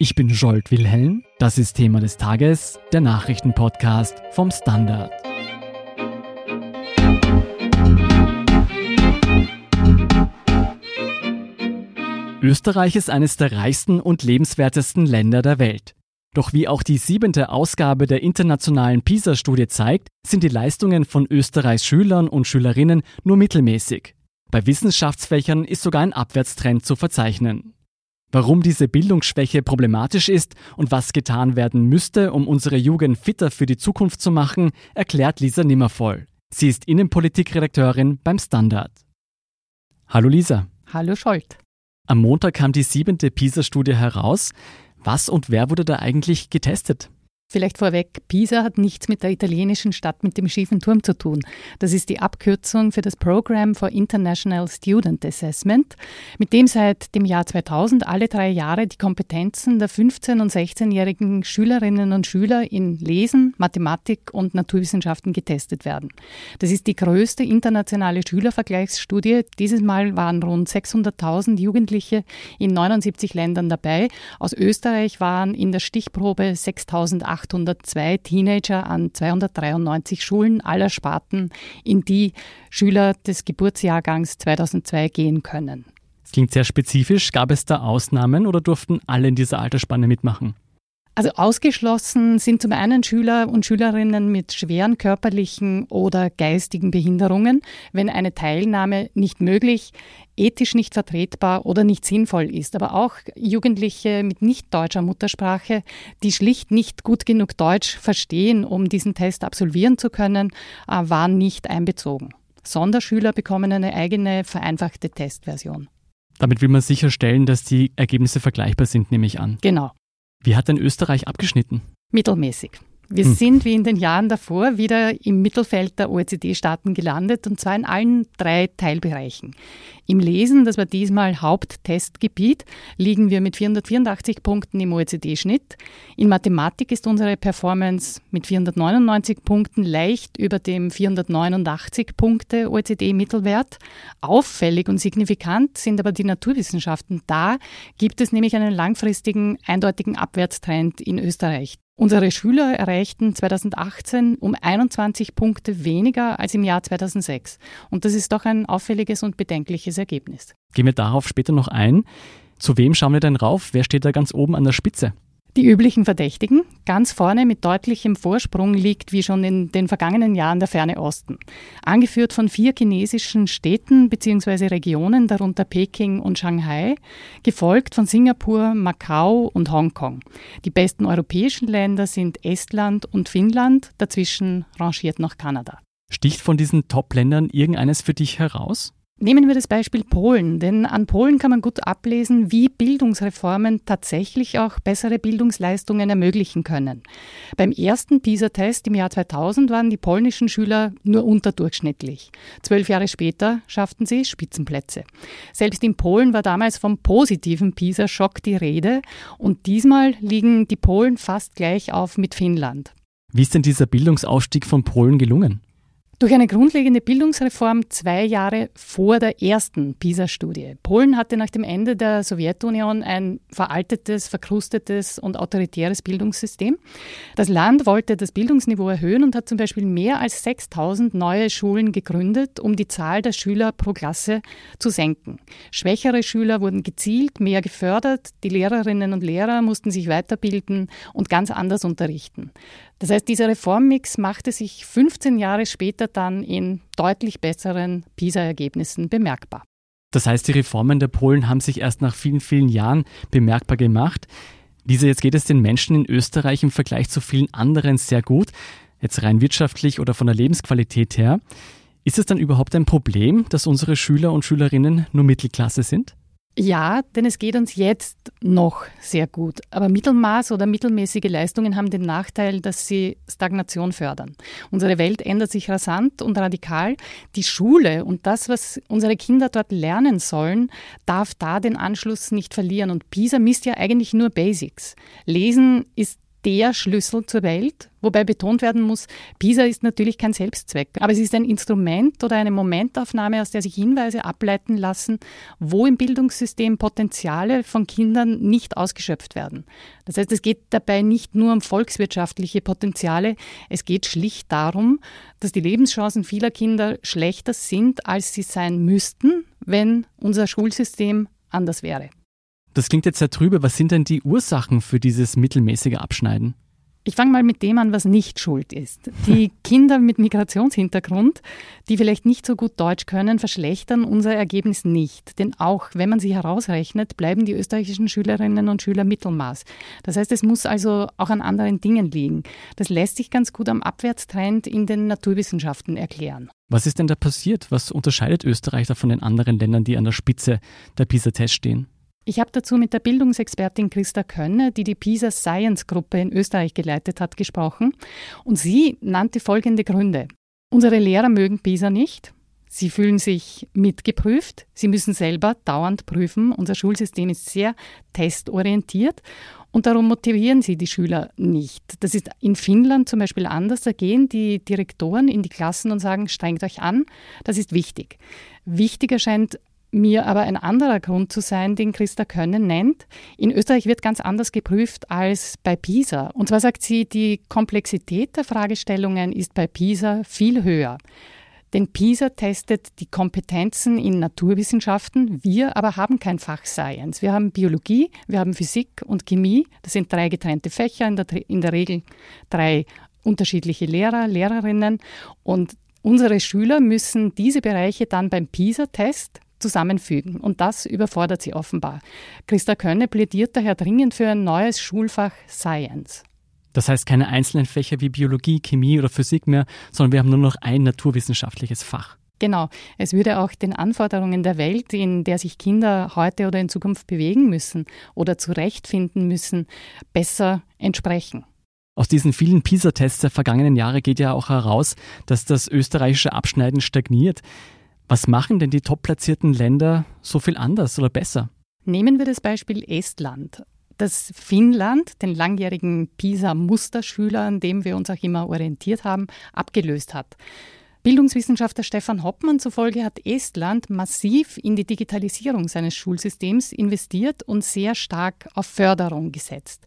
Ich bin Jolt Wilhelm. Das ist Thema des Tages, der Nachrichtenpodcast vom Standard. Österreich ist eines der reichsten und lebenswertesten Länder der Welt. Doch wie auch die siebente Ausgabe der internationalen PISA-Studie zeigt, sind die Leistungen von Österreichs Schülern und Schülerinnen nur mittelmäßig. Bei Wissenschaftsfächern ist sogar ein Abwärtstrend zu verzeichnen. Warum diese Bildungsschwäche problematisch ist und was getan werden müsste, um unsere Jugend fitter für die Zukunft zu machen, erklärt Lisa Nimmervoll. Sie ist Innenpolitikredakteurin beim Standard. Hallo Lisa. Hallo Scholt. Am Montag kam die siebente PISA-Studie heraus. Was und wer wurde da eigentlich getestet? Vielleicht vorweg, Pisa hat nichts mit der italienischen Stadt mit dem schiefen Turm zu tun. Das ist die Abkürzung für das Program for International Student Assessment, mit dem seit dem Jahr 2000 alle drei Jahre die Kompetenzen der 15- und 16-jährigen Schülerinnen und Schüler in Lesen, Mathematik und Naturwissenschaften getestet werden. Das ist die größte internationale Schülervergleichsstudie. Dieses Mal waren rund 600.000 Jugendliche in 79 Ländern dabei. Aus Österreich waren in der Stichprobe 6.800 802 Teenager an 293 Schulen aller Sparten, in die Schüler des Geburtsjahrgangs 2002 gehen können. Das klingt sehr spezifisch. Gab es da Ausnahmen oder durften alle in dieser Altersspanne mitmachen? Also ausgeschlossen sind zum einen Schüler und Schülerinnen mit schweren körperlichen oder geistigen Behinderungen, wenn eine Teilnahme nicht möglich, ethisch nicht vertretbar oder nicht sinnvoll ist. Aber auch Jugendliche mit nicht deutscher Muttersprache, die schlicht nicht gut genug Deutsch verstehen, um diesen Test absolvieren zu können, äh, waren nicht einbezogen. Sonderschüler bekommen eine eigene vereinfachte Testversion. Damit will man sicherstellen, dass die Ergebnisse vergleichbar sind, nehme ich an. Genau. Wie hat denn Österreich abgeschnitten? Mittelmäßig. Wir hm. sind wie in den Jahren davor wieder im Mittelfeld der OECD-Staaten gelandet und zwar in allen drei Teilbereichen. Im Lesen, das war diesmal Haupttestgebiet, liegen wir mit 484 Punkten im OECD-Schnitt. In Mathematik ist unsere Performance mit 499 Punkten leicht über dem 489 Punkte OECD-Mittelwert. Auffällig und signifikant sind aber die Naturwissenschaften. Da gibt es nämlich einen langfristigen, eindeutigen Abwärtstrend in Österreich. Unsere Schüler erreichten 2018 um 21 Punkte weniger als im Jahr 2006. Und das ist doch ein auffälliges und bedenkliches Ergebnis. Gehen wir darauf später noch ein. Zu wem schauen wir denn rauf? Wer steht da ganz oben an der Spitze? Die üblichen Verdächtigen. Ganz vorne mit deutlichem Vorsprung liegt wie schon in den vergangenen Jahren der Ferne Osten. Angeführt von vier chinesischen Städten bzw. Regionen, darunter Peking und Shanghai, gefolgt von Singapur, Macau und Hongkong. Die besten europäischen Länder sind Estland und Finnland, dazwischen rangiert noch Kanada. Sticht von diesen Top-Ländern irgendeines für dich heraus? Nehmen wir das Beispiel Polen, denn an Polen kann man gut ablesen, wie Bildungsreformen tatsächlich auch bessere Bildungsleistungen ermöglichen können. Beim ersten PISA-Test im Jahr 2000 waren die polnischen Schüler nur unterdurchschnittlich. Zwölf Jahre später schafften sie Spitzenplätze. Selbst in Polen war damals vom positiven PISA-Schock die Rede und diesmal liegen die Polen fast gleich auf mit Finnland. Wie ist denn dieser Bildungsaufstieg von Polen gelungen? Durch eine grundlegende Bildungsreform zwei Jahre vor der ersten PISA-Studie. Polen hatte nach dem Ende der Sowjetunion ein veraltetes, verkrustetes und autoritäres Bildungssystem. Das Land wollte das Bildungsniveau erhöhen und hat zum Beispiel mehr als 6000 neue Schulen gegründet, um die Zahl der Schüler pro Klasse zu senken. Schwächere Schüler wurden gezielt mehr gefördert, die Lehrerinnen und Lehrer mussten sich weiterbilden und ganz anders unterrichten. Das heißt, dieser Reformmix machte sich 15 Jahre später dann in deutlich besseren PISA-Ergebnissen bemerkbar. Das heißt, die Reformen der Polen haben sich erst nach vielen, vielen Jahren bemerkbar gemacht. Lisa, jetzt geht es den Menschen in Österreich im Vergleich zu vielen anderen sehr gut, jetzt rein wirtschaftlich oder von der Lebensqualität her. Ist es dann überhaupt ein Problem, dass unsere Schüler und Schülerinnen nur Mittelklasse sind? Ja, denn es geht uns jetzt noch sehr gut. Aber Mittelmaß oder mittelmäßige Leistungen haben den Nachteil, dass sie Stagnation fördern. Unsere Welt ändert sich rasant und radikal. Die Schule und das, was unsere Kinder dort lernen sollen, darf da den Anschluss nicht verlieren. Und PISA misst ja eigentlich nur Basics. Lesen ist der Schlüssel zur Welt, wobei betont werden muss, PISA ist natürlich kein Selbstzweck, aber es ist ein Instrument oder eine Momentaufnahme, aus der sich Hinweise ableiten lassen, wo im Bildungssystem Potenziale von Kindern nicht ausgeschöpft werden. Das heißt, es geht dabei nicht nur um volkswirtschaftliche Potenziale, es geht schlicht darum, dass die Lebenschancen vieler Kinder schlechter sind, als sie sein müssten, wenn unser Schulsystem anders wäre. Das klingt jetzt sehr trübe. Was sind denn die Ursachen für dieses mittelmäßige Abschneiden? Ich fange mal mit dem an, was nicht schuld ist. Die Kinder mit Migrationshintergrund, die vielleicht nicht so gut Deutsch können, verschlechtern unser Ergebnis nicht. Denn auch wenn man sie herausrechnet, bleiben die österreichischen Schülerinnen und Schüler Mittelmaß. Das heißt, es muss also auch an anderen Dingen liegen. Das lässt sich ganz gut am Abwärtstrend in den Naturwissenschaften erklären. Was ist denn da passiert? Was unterscheidet Österreich da von den anderen Ländern, die an der Spitze der PISA-Tests stehen? Ich habe dazu mit der Bildungsexpertin Christa Könne, die die PISA Science Gruppe in Österreich geleitet hat, gesprochen. Und sie nannte folgende Gründe. Unsere Lehrer mögen PISA nicht. Sie fühlen sich mitgeprüft. Sie müssen selber dauernd prüfen. Unser Schulsystem ist sehr testorientiert und darum motivieren sie die Schüler nicht. Das ist in Finnland zum Beispiel anders. Da gehen die Direktoren in die Klassen und sagen, strengt euch an. Das ist wichtig. Wichtiger scheint mir aber ein anderer Grund zu sein, den Christa Können nennt. In Österreich wird ganz anders geprüft als bei PISA. Und zwar sagt sie, die Komplexität der Fragestellungen ist bei PISA viel höher. Denn PISA testet die Kompetenzen in Naturwissenschaften. Wir aber haben kein Fach Science. Wir haben Biologie, wir haben Physik und Chemie. Das sind drei getrennte Fächer, in der, in der Regel drei unterschiedliche Lehrer, Lehrerinnen. Und unsere Schüler müssen diese Bereiche dann beim PISA-Test zusammenfügen. Und das überfordert sie offenbar. Christa Könne plädiert daher dringend für ein neues Schulfach Science. Das heißt keine einzelnen Fächer wie Biologie, Chemie oder Physik mehr, sondern wir haben nur noch ein naturwissenschaftliches Fach. Genau. Es würde auch den Anforderungen der Welt, in der sich Kinder heute oder in Zukunft bewegen müssen oder zurechtfinden müssen, besser entsprechen. Aus diesen vielen PISA-Tests der vergangenen Jahre geht ja auch heraus, dass das österreichische Abschneiden stagniert. Was machen denn die top-platzierten Länder so viel anders oder besser? Nehmen wir das Beispiel Estland. Das Finnland, den langjährigen PISA-Musterschüler, an dem wir uns auch immer orientiert haben, abgelöst hat. Bildungswissenschaftler Stefan Hoppmann zufolge hat Estland massiv in die Digitalisierung seines Schulsystems investiert und sehr stark auf Förderung gesetzt.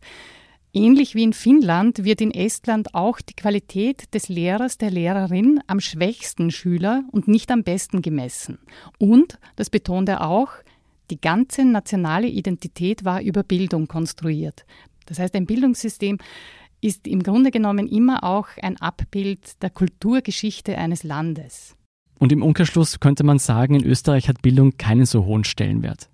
Ähnlich wie in Finnland wird in Estland auch die Qualität des Lehrers, der Lehrerin am schwächsten Schüler und nicht am besten gemessen. Und, das betont er auch, die ganze nationale Identität war über Bildung konstruiert. Das heißt, ein Bildungssystem ist im Grunde genommen immer auch ein Abbild der Kulturgeschichte eines Landes. Und im Umkehrschluss könnte man sagen, in Österreich hat Bildung keinen so hohen Stellenwert.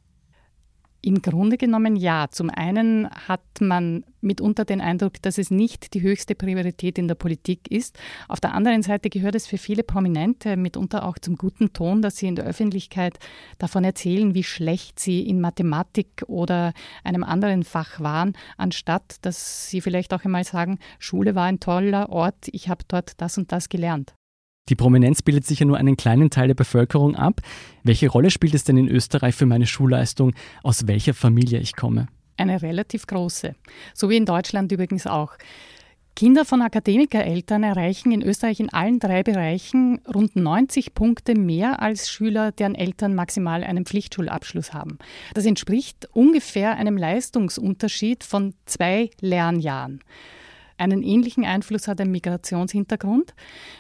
Im Grunde genommen ja. Zum einen hat man mitunter den Eindruck, dass es nicht die höchste Priorität in der Politik ist. Auf der anderen Seite gehört es für viele Prominente mitunter auch zum guten Ton, dass sie in der Öffentlichkeit davon erzählen, wie schlecht sie in Mathematik oder einem anderen Fach waren, anstatt dass sie vielleicht auch einmal sagen, Schule war ein toller Ort, ich habe dort das und das gelernt. Die Prominenz bildet sicher nur einen kleinen Teil der Bevölkerung ab. Welche Rolle spielt es denn in Österreich für meine Schulleistung, aus welcher Familie ich komme? Eine relativ große. So wie in Deutschland übrigens auch. Kinder von Akademikereltern erreichen in Österreich in allen drei Bereichen rund 90 Punkte mehr als Schüler, deren Eltern maximal einen Pflichtschulabschluss haben. Das entspricht ungefähr einem Leistungsunterschied von zwei Lernjahren. Einen ähnlichen Einfluss hat ein Migrationshintergrund.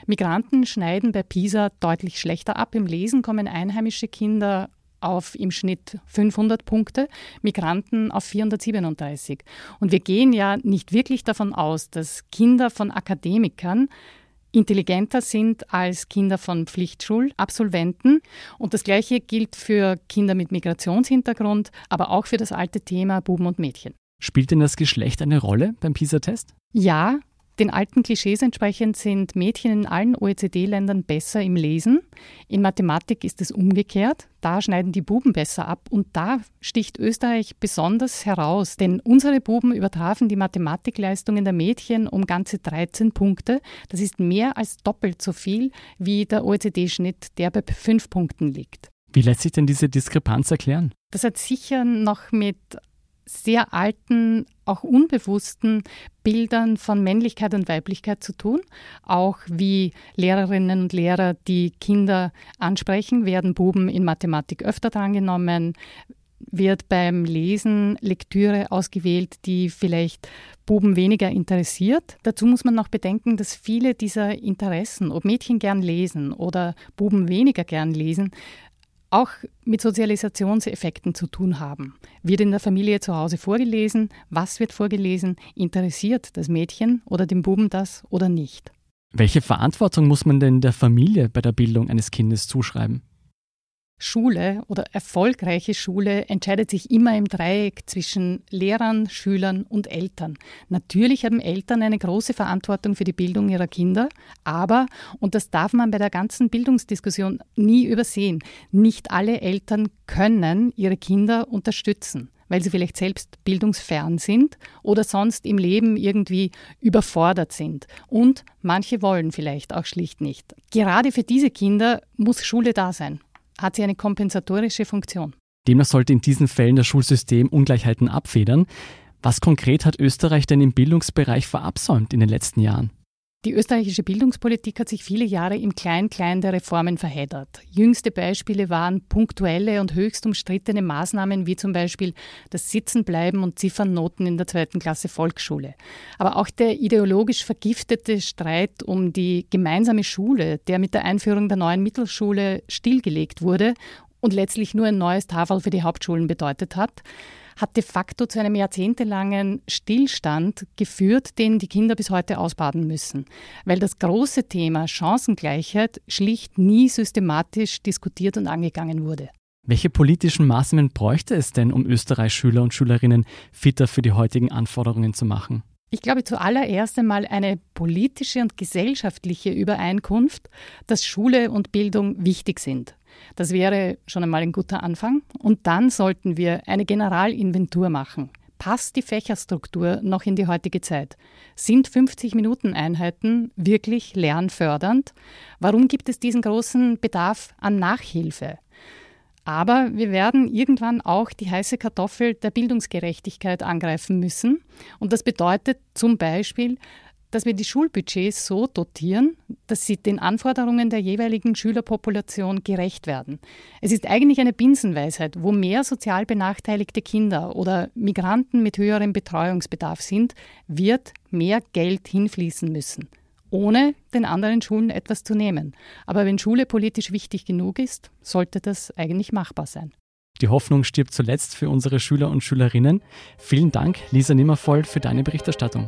Migranten schneiden bei PISA deutlich schlechter ab. Im Lesen kommen einheimische Kinder auf im Schnitt 500 Punkte, Migranten auf 437. Und wir gehen ja nicht wirklich davon aus, dass Kinder von Akademikern intelligenter sind als Kinder von Pflichtschulabsolventen. Und das Gleiche gilt für Kinder mit Migrationshintergrund, aber auch für das alte Thema Buben und Mädchen. Spielt denn das Geschlecht eine Rolle beim PISA-Test? Ja, den alten Klischees entsprechend sind Mädchen in allen OECD-Ländern besser im Lesen. In Mathematik ist es umgekehrt. Da schneiden die Buben besser ab. Und da sticht Österreich besonders heraus. Denn unsere Buben übertrafen die Mathematikleistungen der Mädchen um ganze 13 Punkte. Das ist mehr als doppelt so viel wie der OECD-Schnitt, der bei 5 Punkten liegt. Wie lässt sich denn diese Diskrepanz erklären? Das hat sicher noch mit sehr alten, auch unbewussten Bildern von Männlichkeit und Weiblichkeit zu tun. Auch wie Lehrerinnen und Lehrer die Kinder ansprechen, werden Buben in Mathematik öfter drangenommen, wird beim Lesen Lektüre ausgewählt, die vielleicht Buben weniger interessiert. Dazu muss man noch bedenken, dass viele dieser Interessen, ob Mädchen gern lesen oder Buben weniger gern lesen, auch mit Sozialisationseffekten zu tun haben. Wird in der Familie zu Hause vorgelesen? Was wird vorgelesen? Interessiert das Mädchen oder dem Buben das oder nicht? Welche Verantwortung muss man denn der Familie bei der Bildung eines Kindes zuschreiben? Schule oder erfolgreiche Schule entscheidet sich immer im Dreieck zwischen Lehrern, Schülern und Eltern. Natürlich haben Eltern eine große Verantwortung für die Bildung ihrer Kinder, aber, und das darf man bei der ganzen Bildungsdiskussion nie übersehen, nicht alle Eltern können ihre Kinder unterstützen weil sie vielleicht selbst bildungsfern sind oder sonst im Leben irgendwie überfordert sind. Und manche wollen vielleicht auch schlicht nicht. Gerade für diese Kinder muss Schule da sein hat sie eine kompensatorische Funktion. Demnach sollte in diesen Fällen das Schulsystem Ungleichheiten abfedern. Was konkret hat Österreich denn im Bildungsbereich verabsäumt in den letzten Jahren? Die österreichische Bildungspolitik hat sich viele Jahre im Klein-Klein der Reformen verheddert. Jüngste Beispiele waren punktuelle und höchst umstrittene Maßnahmen wie zum Beispiel das Sitzenbleiben und Ziffernnoten in der zweiten Klasse Volksschule. Aber auch der ideologisch vergiftete Streit um die gemeinsame Schule, der mit der Einführung der neuen Mittelschule stillgelegt wurde und letztlich nur ein neues Tafel für die Hauptschulen bedeutet hat, hat de facto zu einem jahrzehntelangen Stillstand geführt, den die Kinder bis heute ausbaden müssen, weil das große Thema Chancengleichheit schlicht nie systematisch diskutiert und angegangen wurde. Welche politischen Maßnahmen bräuchte es denn, um Österreichs Schüler und Schülerinnen fitter für die heutigen Anforderungen zu machen? Ich glaube zuallererst einmal eine politische und gesellschaftliche Übereinkunft, dass Schule und Bildung wichtig sind. Das wäre schon einmal ein guter Anfang. Und dann sollten wir eine Generalinventur machen. Passt die Fächerstruktur noch in die heutige Zeit? Sind 50-Minuten-Einheiten wirklich lernfördernd? Warum gibt es diesen großen Bedarf an Nachhilfe? Aber wir werden irgendwann auch die heiße Kartoffel der Bildungsgerechtigkeit angreifen müssen. Und das bedeutet zum Beispiel, dass wir die Schulbudgets so dotieren, dass sie den Anforderungen der jeweiligen Schülerpopulation gerecht werden. Es ist eigentlich eine Binsenweisheit, wo mehr sozial benachteiligte Kinder oder Migranten mit höherem Betreuungsbedarf sind, wird mehr Geld hinfließen müssen ohne den anderen Schulen etwas zu nehmen. Aber wenn Schule politisch wichtig genug ist, sollte das eigentlich machbar sein. Die Hoffnung stirbt zuletzt für unsere Schüler und Schülerinnen. Vielen Dank, Lisa Nimmervoll, für deine Berichterstattung.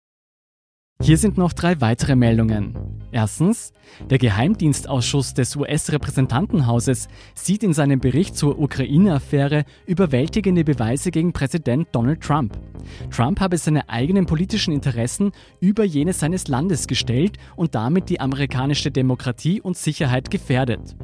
Hier sind noch drei weitere Meldungen. Erstens, der Geheimdienstausschuss des US-Repräsentantenhauses sieht in seinem Bericht zur Ukraine-Affäre überwältigende Beweise gegen Präsident Donald Trump. Trump habe seine eigenen politischen Interessen über jene seines Landes gestellt und damit die amerikanische Demokratie und Sicherheit gefährdet.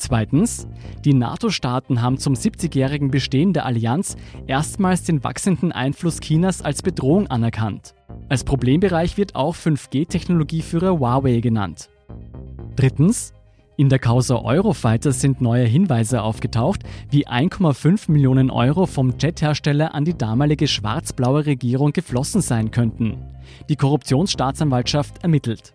Zweitens, die NATO-Staaten haben zum 70-jährigen Bestehen der Allianz erstmals den wachsenden Einfluss Chinas als Bedrohung anerkannt. Als Problembereich wird auch 5G-Technologieführer Huawei genannt. Drittens, in der Causa Eurofighter sind neue Hinweise aufgetaucht, wie 1,5 Millionen Euro vom Jethersteller an die damalige schwarz-blaue Regierung geflossen sein könnten. Die Korruptionsstaatsanwaltschaft ermittelt.